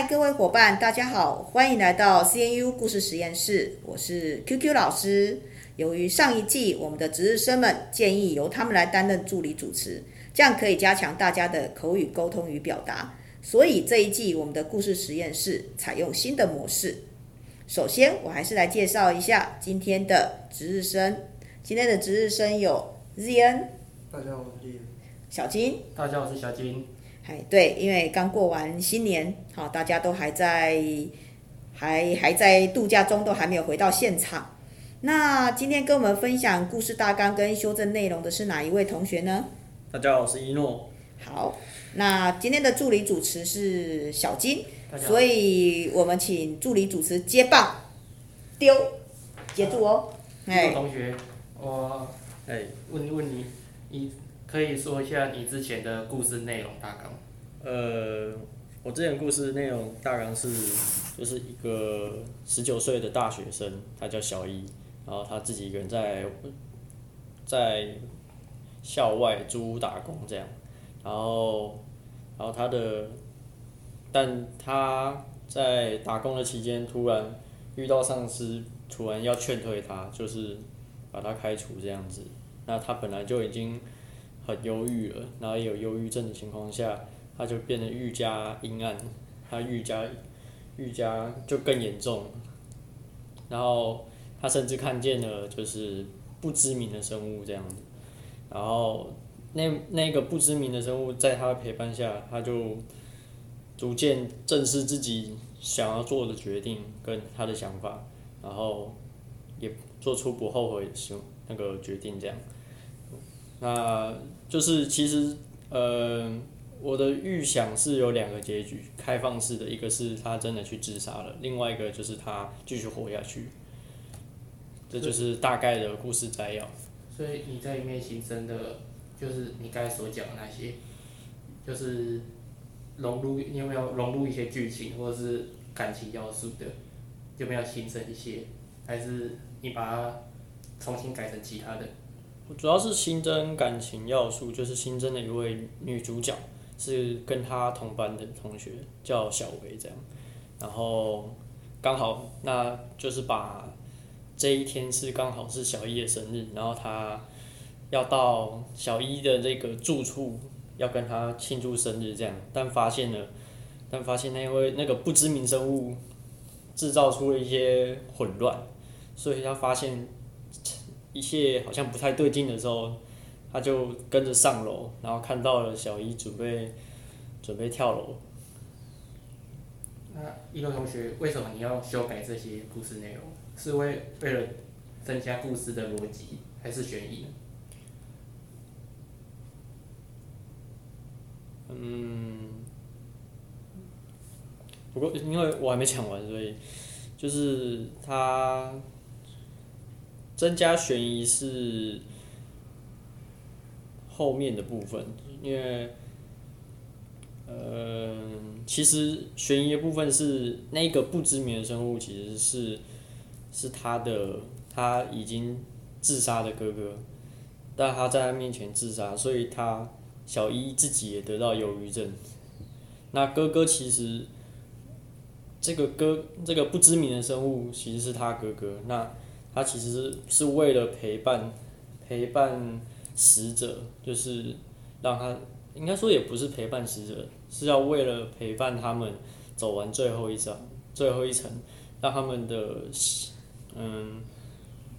嗨，各位伙伴，大家好，欢迎来到 CNU 故事实验室，我是 QQ 老师。由于上一季我们的值日生们建议由他们来担任助理主持，这样可以加强大家的口语沟通与表达，所以这一季我们的故事实验室采用新的模式。首先，我还是来介绍一下今天的值日生。今天的值日生有 ZN，大家好，我是 ZN。小金，大家好，我是小金。哎，对，因为刚过完新年，好，大家都还在，还还在度假中，都还没有回到现场。那今天跟我们分享故事大纲跟修正内容的是哪一位同学呢？大家好，我是一诺。好，那今天的助理主持是小金，所以我们请助理主持接棒，丢，接住哦。哎，同学，我哎问问你，你。可以说一下你之前的故事内容大纲。呃，我之前故事内容大纲是，就是一个十九岁的大学生，他叫小一，然后他自己一个人在在校外租屋打工这样，然后然后他的，但他在打工的期间突然遇到上司，突然要劝退他，就是把他开除这样子。那他本来就已经。很忧郁了，然后也有忧郁症的情况下，他就变得愈加阴暗，他愈加愈加就更严重。然后他甚至看见了就是不知名的生物这样子，然后那那个不知名的生物在他的陪伴下，他就逐渐正视自己想要做的决定跟他的想法，然后也做出不后悔的行那个决定这样。那就是其实，呃，我的预想是有两个结局，开放式的，一个是他真的去自杀了，另外一个就是他继续活下去。这就是大概的故事摘要。所以你在里面形成的，就是你刚才所讲的那些，就是融入，你有没有融入一些剧情或者是感情要素的？有没有形成一些？还是你把它重新改成其他的？主要是新增感情要素，就是新增了一位女主角，是跟他同班的同学，叫小薇这样。然后刚好，那就是把这一天是刚好是小一的生日，然后他要到小一的这个住处，要跟他庆祝生日这样。但发现了，但发现那位那个不知名生物制造出了一些混乱，所以他发现。一切好像不太对劲的时候，他就跟着上楼，然后看到了小一准备准备跳楼。那一诺同学，为什么你要修改这些故事内容？是为为了增加故事的逻辑，还是悬疑呢？嗯，不过因为我还没讲完，所以就是他。增加悬疑是后面的部分，因为，呃，其实悬疑的部分是那个不知名的生物，其实是是他的他已经自杀的哥哥，但他在他面前自杀，所以他小一自己也得到忧郁症。那哥哥其实这个哥这个不知名的生物其实是他哥哥，那。他其实是是为了陪伴陪伴死者，就是让他应该说也不是陪伴死者，是要为了陪伴他们走完最后一章最后一层，让他们的嗯，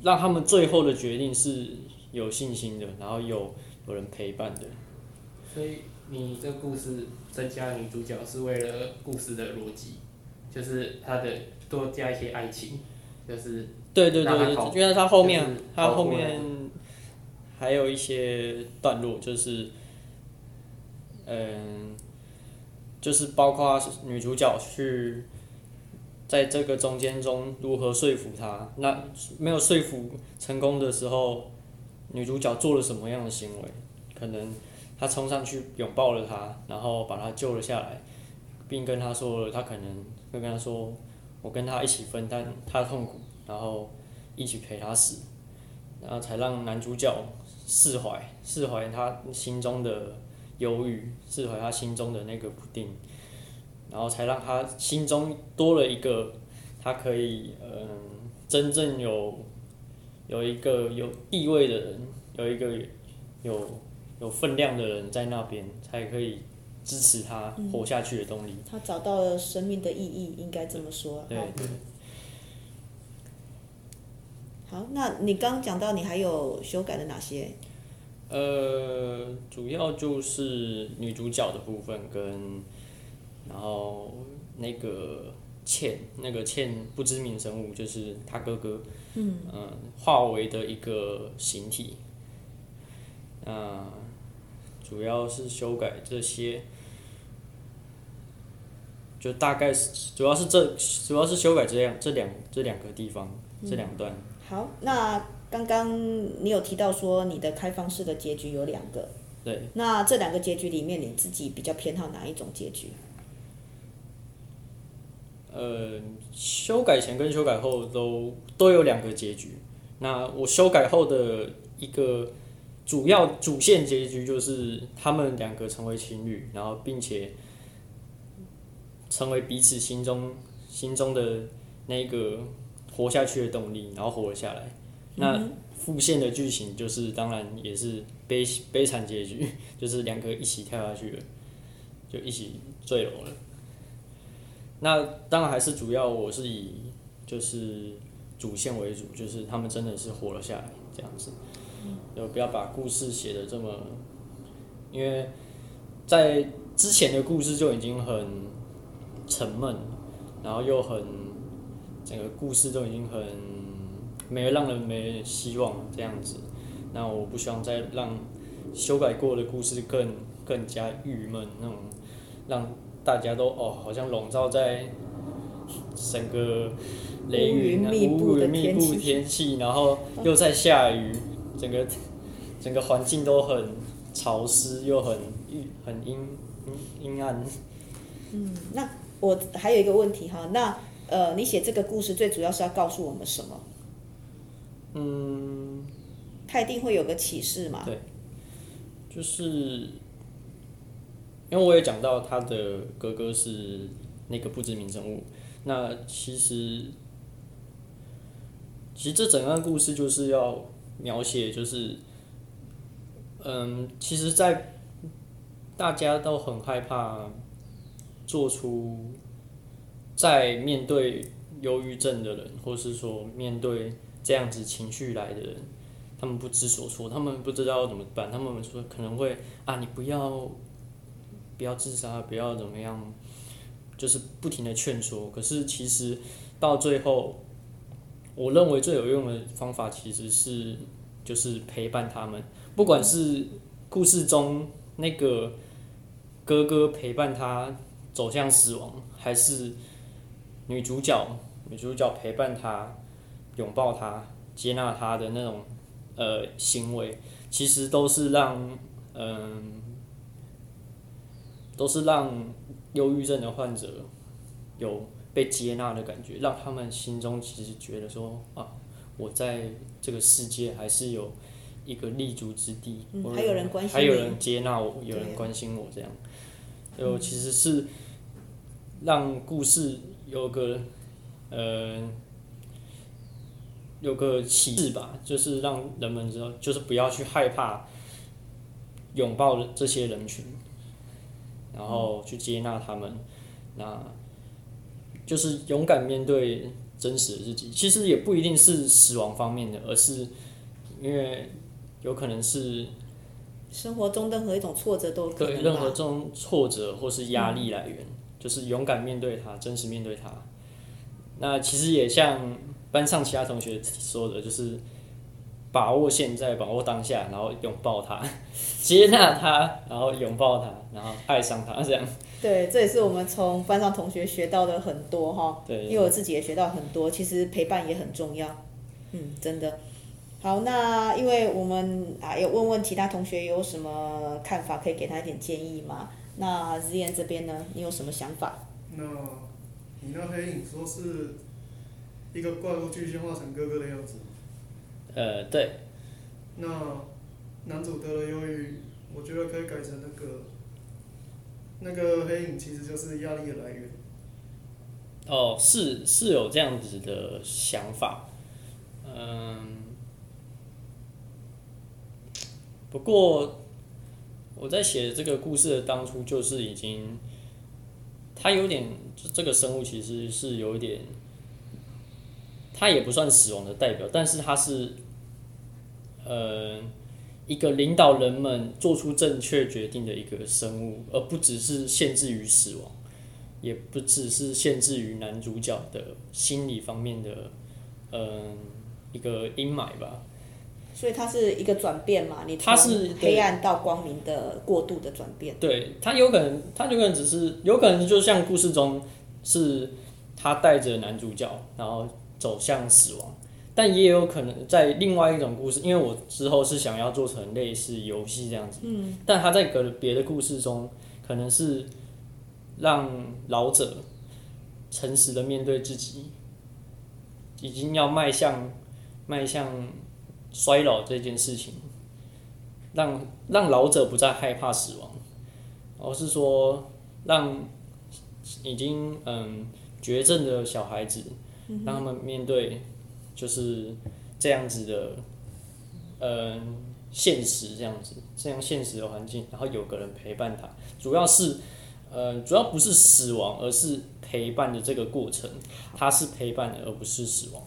让他们最后的决定是有信心的，然后有有人陪伴的。所以你这故事增加女主角是为了故事的逻辑，就是他的多加一些爱情，就是。对对对对，因为他后面他后面还有一些段落，就是嗯，就是包括女主角去在这个中间中如何说服他，那没有说服成功的时候，女主角做了什么样的行为？可能她冲上去拥抱了他，然后把他救了下来，并跟他说了，他可能会跟他说：“我跟他一起分担他的痛苦。”然后一起陪他死，然后才让男主角释怀，释怀他心中的忧郁，释怀他心中的那个不定。然后才让他心中多了一个，他可以嗯，真正有有一个有地位的人，有一个有有分量的人在那边，才可以支持他活下去的动力。嗯、他找到了生命的意义，应该这么说。对对。好，那你刚刚讲到你还有修改的哪些？呃，主要就是女主角的部分跟，然后那个倩，那个倩不知名生物就是他哥哥，嗯，呃、化为的一个形体，呃，主要是修改这些，就大概是主要是这主要是修改这样这两这两个地方、嗯、这两段。好，那刚刚你有提到说你的开放式的结局有两个，对。那这两个结局里面，你自己比较偏好哪一种结局？呃，修改前跟修改后都都有两个结局。那我修改后的一个主要主线结局就是他们两个成为情侣，然后并且成为彼此心中心中的那个。活下去的动力，然后活了下来。那复线的剧情就是，当然也是悲悲惨结局，就是两个一起跳下去了，就一起坠楼了。那当然还是主要，我是以就是主线为主，就是他们真的是活了下来这样子。就不要把故事写的这么，因为在之前的故事就已经很沉闷，然后又很。整个故事都已经很没让人没希望这样子，那我不希望再让修改过的故事更更加郁闷那种，让大家都哦好像笼罩在整个雷云啊乌云密布的天气，然后又在下雨，整个整个环境都很潮湿又很很阴阴暗。嗯，那我还有一个问题哈，那。呃，你写这个故事最主要是要告诉我们什么？嗯，他一定会有个启示嘛？对，就是因为我也讲到他的哥哥是那个不知名人物，那其实其实这整个故事就是要描写，就是嗯，其实，在大家都很害怕做出。在面对忧郁症的人，或是说面对这样子情绪来的人，他们不知所措，他们不知道怎么办，他们说可能会啊，你不要不要自杀，不要怎么样，就是不停的劝说。可是其实到最后，我认为最有用的方法其实是就是陪伴他们，不管是故事中那个哥哥陪伴他走向死亡，还是。女主角，女主角陪伴他，拥抱他，接纳他的那种呃行为，其实都是让嗯、呃，都是让忧郁症的患者有被接纳的感觉，让他们心中其实觉得说啊，我在这个世界还是有一个立足之地，嗯、还有人关心，还有人接纳我，有人关心我这样，就其实是让故事。有个，呃，有个启示吧，就是让人们知道，就是不要去害怕拥抱这些人群，然后去接纳他们，那，就是勇敢面对真实的自己。其实也不一定是死亡方面的，而是因为有可能是生活中任何一种挫折都可能对任何这种挫折或是压力来源。嗯就是勇敢面对他，真实面对他。那其实也像班上其他同学说的，就是把握现在，把握当下，然后拥抱他，接纳他，然后拥抱他，然后爱上他，这样。对，这也是我们从班上同学学到的很多哈。对。因为我自己也学到很多，其实陪伴也很重要。嗯，真的。好，那因为我们啊，有问问其他同学有什么看法，可以给他一点建议吗？那日燕这边呢？你有什么想法？那，你那黑影说是一个怪物具现化成哥哥的样子。呃，对。那男主得了忧郁，我觉得可以改成那个那个黑影其实就是压力的来源。哦，是是有这样子的想法，嗯，不过我在写这个故事的当初就是已经，它有点这个生物其实是有点，它也不算死亡的代表，但是它是，呃，一个领导人们做出正确决定的一个生物，而不只是限制于死亡。也不只是限制于男主角的心理方面的，嗯，一个阴霾吧。所以它是一个转变嘛？你它是黑暗到光明的过度的转变。对，它有可能，它有可能只是有可能，就像故事中是他带着男主角，然后走向死亡，但也有可能在另外一种故事，因为我之后是想要做成类似游戏这样子，嗯，但他在个别的故事中可能是。让老者诚实的面对自己，已经要迈向迈向衰老这件事情，让让老者不再害怕死亡，而是说让已经嗯绝症的小孩子，让他们面对就是这样子的嗯现实这样子这样现实的环境，然后有个人陪伴他，主要是。呃，主要不是死亡，而是陪伴的这个过程，它是陪伴的，而不是死亡。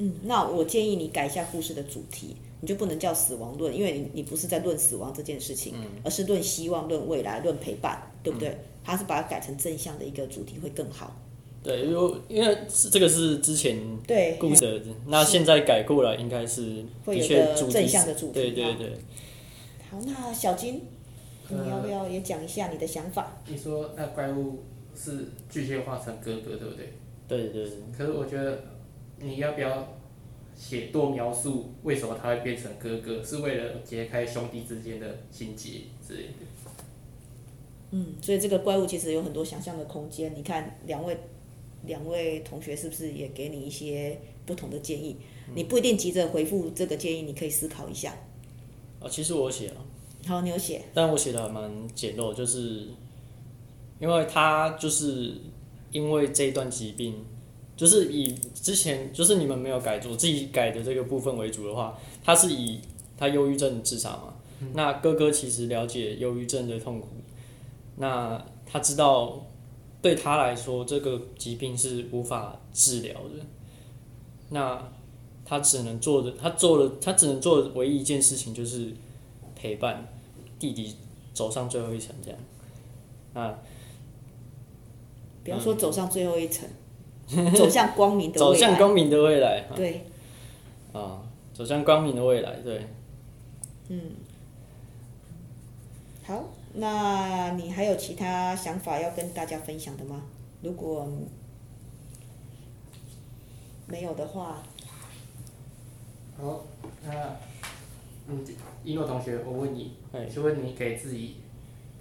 嗯，那我建议你改一下故事的主题，你就不能叫死亡论，因为你你不是在论死亡这件事情，嗯、而是论希望、论未来、论陪伴，对不对？它、嗯、是把它改成正向的一个主题会更好。对，因为因为这个是之前对故事的，那现在改过来应该是会有个正向的主题。对对对。好，那小金。你要不要也讲一下你的想法？你说那怪物是巨蟹化成哥哥，对不对？对对对。可是我觉得你要不要写多描述为什么他会变成哥哥？是为了解开兄弟之间的心结之类的。嗯，所以这个怪物其实有很多想象的空间。你看两位两位同学是不是也给你一些不同的建议？嗯、你不一定急着回复这个建议，你可以思考一下。啊，其实我写了。好，你有写，但我写的还蛮简陋，就是因为他就是因为这一段疾病，就是以之前就是你们没有改做自己改的这个部分为主的话，他是以他忧郁症自杀嘛。嗯、那哥哥其实了解忧郁症的痛苦，那他知道对他来说这个疾病是无法治疗的，那他只能做的，他做了，他只能做的唯一一件事情就是。陪伴弟弟走上最后一层，这样，啊，不要说走上最后一层，嗯、走向光明的未来。走向光明的未来。对。啊，走向光明的未来，对。嗯。好，那你还有其他想法要跟大家分享的吗？如果没有的话。好，那。嗯，一诺同学，我问你，请问你给自己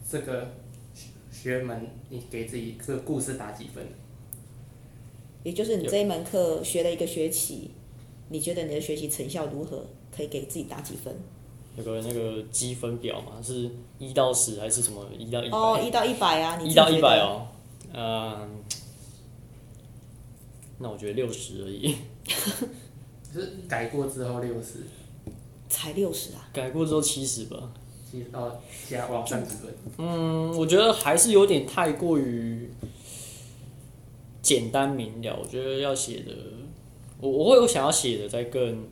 这个学门，你给自己这个故事打几分？也就是你这一门课学了一个学期，你觉得你的学习成效如何？可以给自己打几分？有个那个积分表嘛？是一到十还是什么？一到一百？哦，一到一百啊！你一到一百哦，嗯，那我觉得六十而已。是改过之后六十。才六十啊！改过之后七十吧。七十到加往上几分？嗯，我觉得还是有点太过于简单明了。我觉得要写的，我我会有想要写的再更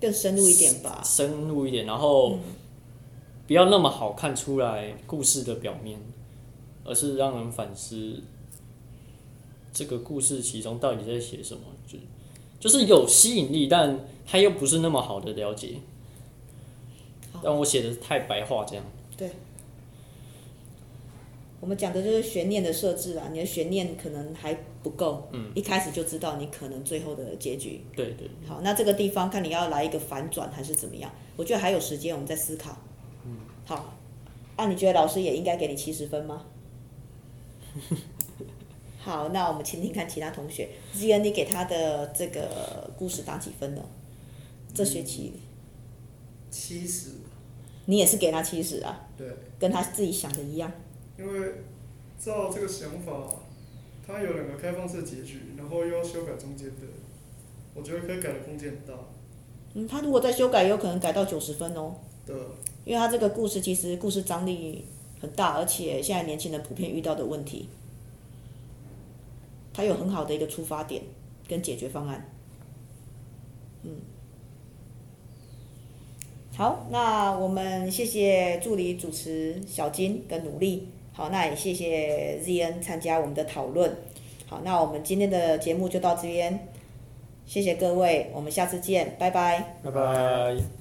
更深入一点吧。深入一点，然后不要那么好看出来故事的表面，而是让人反思这个故事其中到底在写什么，就就是有吸引力，但它又不是那么好的了解。但我写的太白话，这样。对。我们讲的就是悬念的设置啊，你的悬念可能还不够。嗯。一开始就知道你可能最后的结局。对对。好，那这个地方看你要来一个反转还是怎么样？我觉得还有时间，我们再思考。嗯。好。那、啊、你觉得老师也应该给你七十分吗？好，那我们听听看其他同学。既然你给他的这个故事打几分呢？这学期。七十。你也是给他七十啊？对。跟他自己想的一样。因为照这个想法，它有两个开放式结局，然后又要修改中间的，我觉得可以改的空间很大。嗯，他如果再修改，有可能改到九十分哦。对。因为他这个故事其实故事张力很大，而且现在年轻人普遍遇到的问题，他有很好的一个出发点跟解决方案。嗯。好，那我们谢谢助理主持小金的努力。好，那也谢谢 ZN 参加我们的讨论。好，那我们今天的节目就到这边，谢谢各位，我们下次见，拜拜。拜拜。